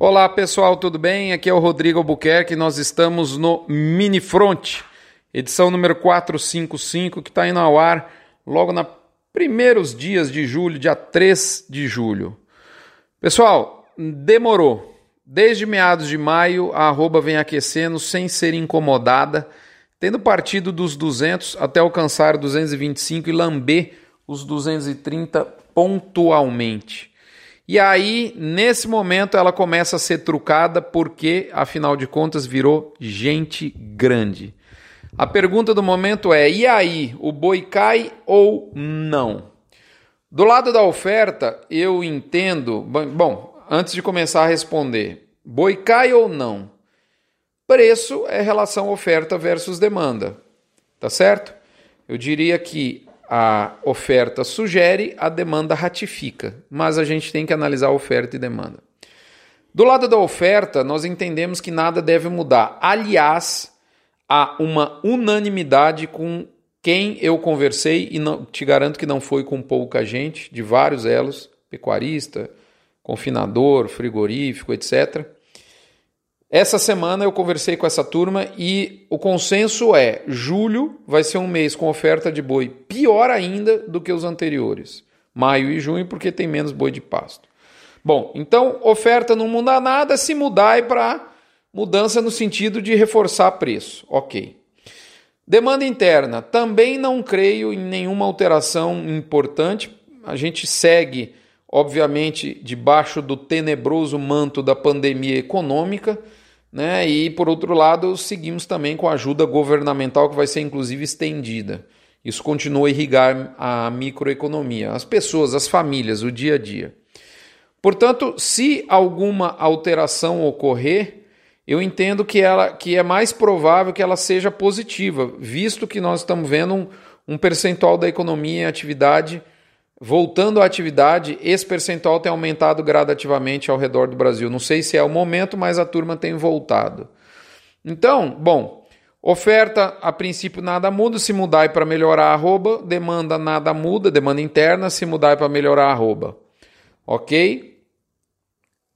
Olá pessoal, tudo bem? Aqui é o Rodrigo Albuquerque. Nós estamos no Mini Front, edição número 455, que está indo ao ar logo nos primeiros dias de julho, dia 3 de julho. Pessoal, demorou. Desde meados de maio, a arroba vem aquecendo sem ser incomodada, tendo partido dos 200 até alcançar 225 e lamber os 230 pontualmente. E aí, nesse momento, ela começa a ser trucada porque, afinal de contas, virou gente grande. A pergunta do momento é: e aí, o boi cai ou não? Do lado da oferta, eu entendo. Bom, antes de começar a responder, boi cai ou não? Preço é relação oferta versus demanda, tá certo? Eu diria que a oferta sugere, a demanda ratifica, mas a gente tem que analisar oferta e demanda. Do lado da oferta, nós entendemos que nada deve mudar. Aliás, há uma unanimidade com quem eu conversei, e não, te garanto que não foi com pouca gente, de vários elos, pecuarista, confinador, frigorífico, etc. Essa semana eu conversei com essa turma e o consenso é: julho vai ser um mês com oferta de boi pior ainda do que os anteriores. Maio e junho, porque tem menos boi de pasto. Bom, então oferta não muda nada, se mudar é para mudança no sentido de reforçar preço. Ok. Demanda interna, também não creio em nenhuma alteração importante. A gente segue, obviamente, debaixo do tenebroso manto da pandemia econômica né? E por outro lado, seguimos também com a ajuda governamental que vai ser inclusive estendida. Isso continua a irrigar a microeconomia, as pessoas, as famílias, o dia a dia. Portanto, se alguma alteração ocorrer, eu entendo que, ela, que é mais provável que ela seja positiva, visto que nós estamos vendo um, um percentual da economia em atividade Voltando à atividade, esse percentual tem aumentado gradativamente ao redor do Brasil. Não sei se é o momento, mas a turma tem voltado. Então, bom, oferta a princípio nada muda, se mudar para melhorar arroba, demanda nada muda, demanda interna, se mudar para melhorar arroba. Ok?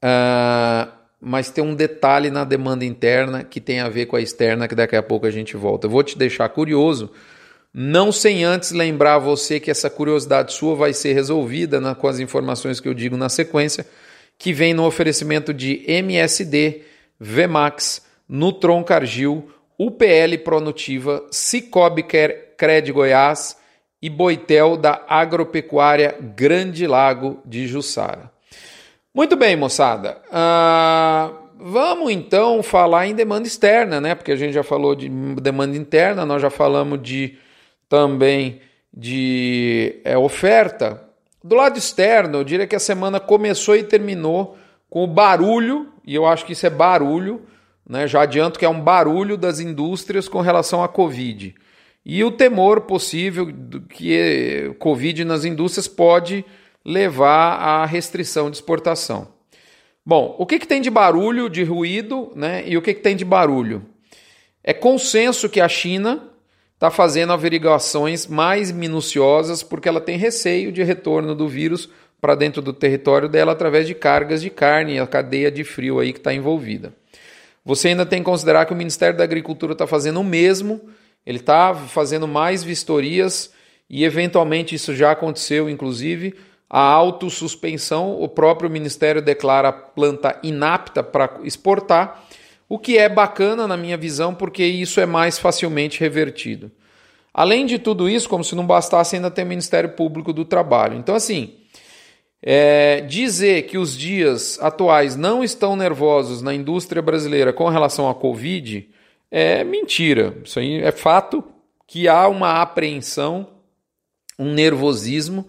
Uh, mas tem um detalhe na demanda interna que tem a ver com a externa, que daqui a pouco a gente volta. Eu vou te deixar curioso não sem antes lembrar você que essa curiosidade sua vai ser resolvida né, com as informações que eu digo na sequência, que vem no oferecimento de MSD, Vmax, Nutron Cargill, UPL Pronutiva, Cicobi Cred Goiás e Boitel da Agropecuária Grande Lago de Jussara. Muito bem, moçada. Uh, vamos então falar em demanda externa, né? Porque a gente já falou de demanda interna, nós já falamos de também de é, oferta. Do lado externo, eu diria que a semana começou e terminou com o barulho, e eu acho que isso é barulho, né? já adianto que é um barulho das indústrias com relação à Covid. E o temor possível que Covid nas indústrias pode levar à restrição de exportação. Bom, o que, que tem de barulho, de ruído, né? E o que, que tem de barulho? É consenso que a China está fazendo averiguações mais minuciosas porque ela tem receio de retorno do vírus para dentro do território dela através de cargas de carne e a cadeia de frio aí que está envolvida. Você ainda tem que considerar que o Ministério da Agricultura está fazendo o mesmo, ele está fazendo mais vistorias e eventualmente isso já aconteceu, inclusive a autossuspensão, o próprio Ministério declara a planta inapta para exportar o que é bacana na minha visão, porque isso é mais facilmente revertido. Além de tudo isso, como se não bastasse, ainda tem o Ministério Público do Trabalho. Então, assim, é, dizer que os dias atuais não estão nervosos na indústria brasileira com relação à Covid é mentira. Isso aí é fato que há uma apreensão, um nervosismo,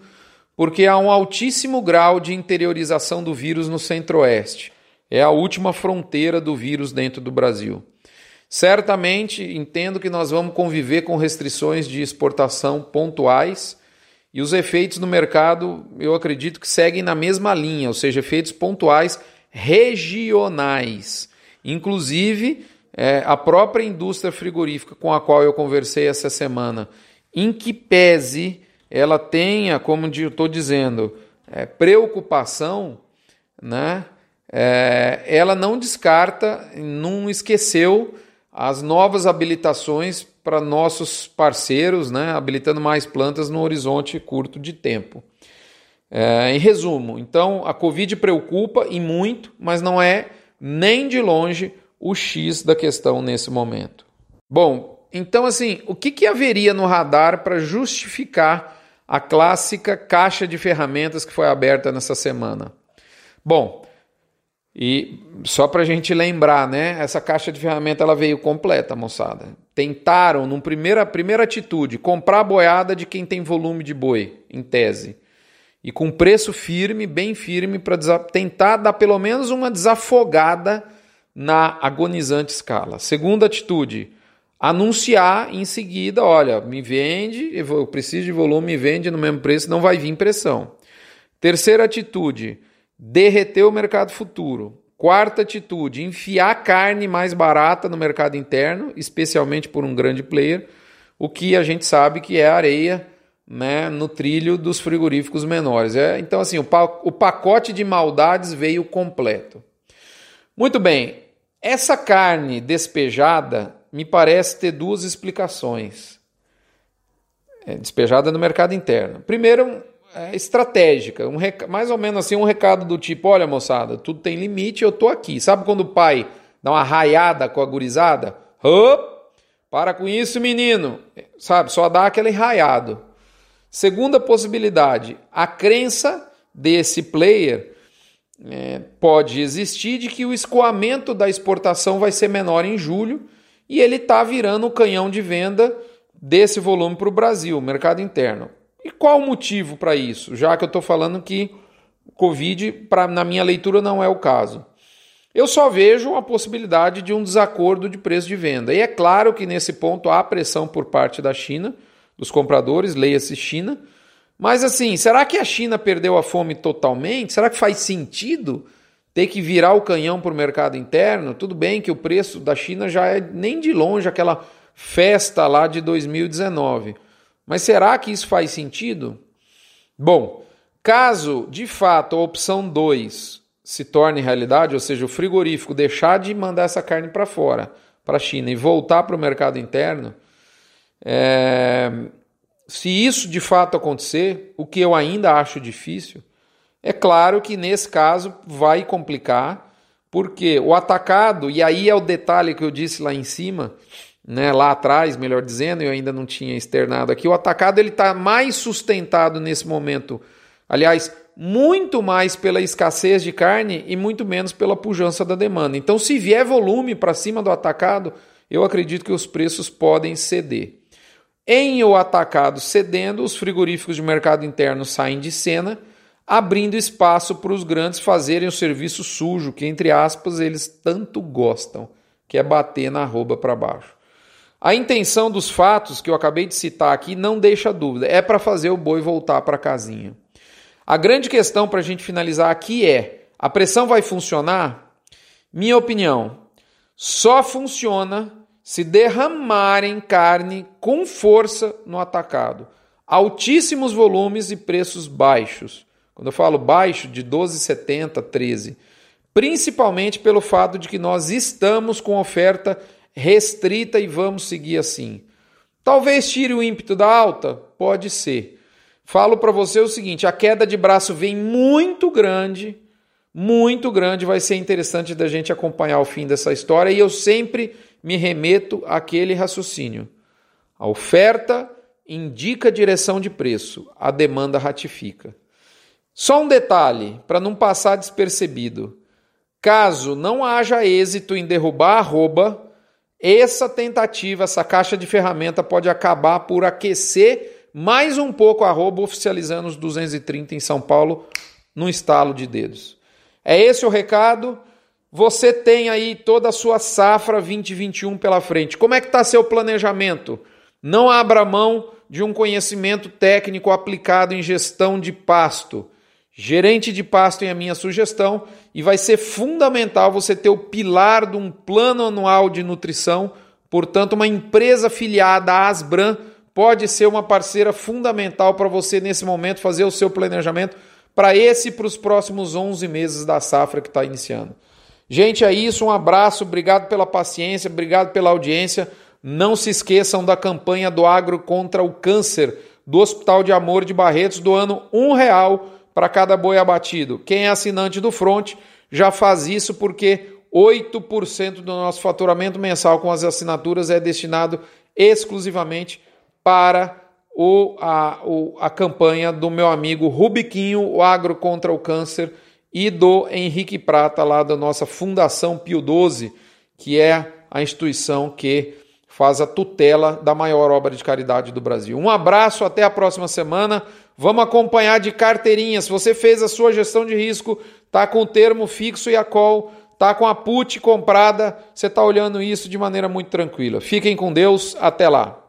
porque há um altíssimo grau de interiorização do vírus no centro-oeste é a última fronteira do vírus dentro do Brasil. Certamente entendo que nós vamos conviver com restrições de exportação pontuais e os efeitos no mercado, eu acredito que seguem na mesma linha, ou seja, efeitos pontuais regionais. Inclusive, é, a própria indústria frigorífica com a qual eu conversei essa semana, em que pese ela tenha, como eu estou dizendo, é, preocupação, né? É, ela não descarta, não esqueceu as novas habilitações para nossos parceiros, né, habilitando mais plantas no horizonte curto de tempo. É, em resumo, então a Covid preocupa e muito, mas não é nem de longe o X da questão nesse momento. Bom, então assim, o que, que haveria no radar para justificar a clássica caixa de ferramentas que foi aberta nessa semana? Bom, e só para a gente lembrar, né? Essa caixa de ferramenta ela veio completa, moçada. Tentaram, numa primeira, primeira atitude, comprar a boiada de quem tem volume de boi, em tese. E com preço firme, bem firme, para tentar dar pelo menos uma desafogada na agonizante escala. Segunda atitude, anunciar em seguida: olha, me vende, eu preciso de volume, me vende no mesmo preço, não vai vir pressão. Terceira atitude derreter o mercado futuro. Quarta atitude, enfiar carne mais barata no mercado interno, especialmente por um grande player, o que a gente sabe que é areia né, no trilho dos frigoríficos menores. É, então, assim, o, pa o pacote de maldades veio completo. Muito bem, essa carne despejada me parece ter duas explicações. É, despejada no mercado interno. Primeiro, é, estratégica, um rec... mais ou menos assim um recado do tipo, olha moçada, tudo tem limite, eu tô aqui. Sabe quando o pai dá uma raiada com a gurizada? Para com isso, menino. Sabe, só dá aquele raiado. Segunda possibilidade, a crença desse player é, pode existir de que o escoamento da exportação vai ser menor em julho e ele está virando o canhão de venda desse volume para o Brasil, mercado interno. E qual o motivo para isso? Já que eu estou falando que Covid, pra, na minha leitura, não é o caso. Eu só vejo a possibilidade de um desacordo de preço de venda. E é claro que nesse ponto há pressão por parte da China, dos compradores, leia-se China. Mas assim, será que a China perdeu a fome totalmente? Será que faz sentido ter que virar o canhão para o mercado interno? Tudo bem que o preço da China já é nem de longe aquela festa lá de 2019. Mas será que isso faz sentido? Bom, caso de fato a opção 2 se torne realidade, ou seja, o frigorífico deixar de mandar essa carne para fora, para a China, e voltar para o mercado interno, é... se isso de fato acontecer, o que eu ainda acho difícil, é claro que nesse caso vai complicar, porque o atacado, e aí é o detalhe que eu disse lá em cima, né, lá atrás, melhor dizendo, eu ainda não tinha externado aqui, o atacado ele está mais sustentado nesse momento. Aliás, muito mais pela escassez de carne e muito menos pela pujança da demanda. Então, se vier volume para cima do atacado, eu acredito que os preços podem ceder. Em o atacado cedendo, os frigoríficos de mercado interno saem de cena, abrindo espaço para os grandes fazerem o serviço sujo, que entre aspas eles tanto gostam, que é bater na arroba para baixo. A intenção dos fatos que eu acabei de citar aqui não deixa dúvida, é para fazer o boi voltar para a casinha. A grande questão para a gente finalizar aqui é: a pressão vai funcionar? Minha opinião, só funciona se derramarem carne com força no atacado. Altíssimos volumes e preços baixos. Quando eu falo baixo, de 12,70, 13. Principalmente pelo fato de que nós estamos com oferta restrita e vamos seguir assim. Talvez tire o ímpeto da alta? Pode ser. Falo para você o seguinte: a queda de braço vem muito grande, muito grande. Vai ser interessante da gente acompanhar o fim dessa história e eu sempre me remeto àquele raciocínio. A oferta indica direção de preço, a demanda ratifica. Só um detalhe para não passar despercebido: caso não haja êxito em derrubar a arroba, essa tentativa, essa caixa de ferramenta pode acabar por aquecer mais um pouco a arroba, oficializando os 230 em São Paulo no estalo de dedos. É esse o recado. Você tem aí toda a sua safra 2021 pela frente. Como é que está seu planejamento? Não abra mão de um conhecimento técnico aplicado em gestão de pasto. Gerente de pasto é a minha sugestão e vai ser fundamental você ter o pilar de um plano anual de nutrição. Portanto, uma empresa filiada à Asbran pode ser uma parceira fundamental para você nesse momento fazer o seu planejamento para esse e para os próximos 11 meses da safra que está iniciando. Gente, é isso. Um abraço, obrigado pela paciência, obrigado pela audiência. Não se esqueçam da campanha do Agro contra o Câncer do Hospital de Amor de Barretos, doando um real para cada boi abatido. Quem é assinante do Front já faz isso porque 8% do nosso faturamento mensal com as assinaturas é destinado exclusivamente para o, a, o, a campanha do meu amigo Rubiquinho, o Agro contra o Câncer, e do Henrique Prata, lá da nossa Fundação Pio 12, que é a instituição que faz a tutela da maior obra de caridade do Brasil. Um abraço, até a próxima semana. Vamos acompanhar de carteirinha. Se você fez a sua gestão de risco, tá com o termo fixo e a call, tá com a put comprada, você está olhando isso de maneira muito tranquila. Fiquem com Deus, até lá.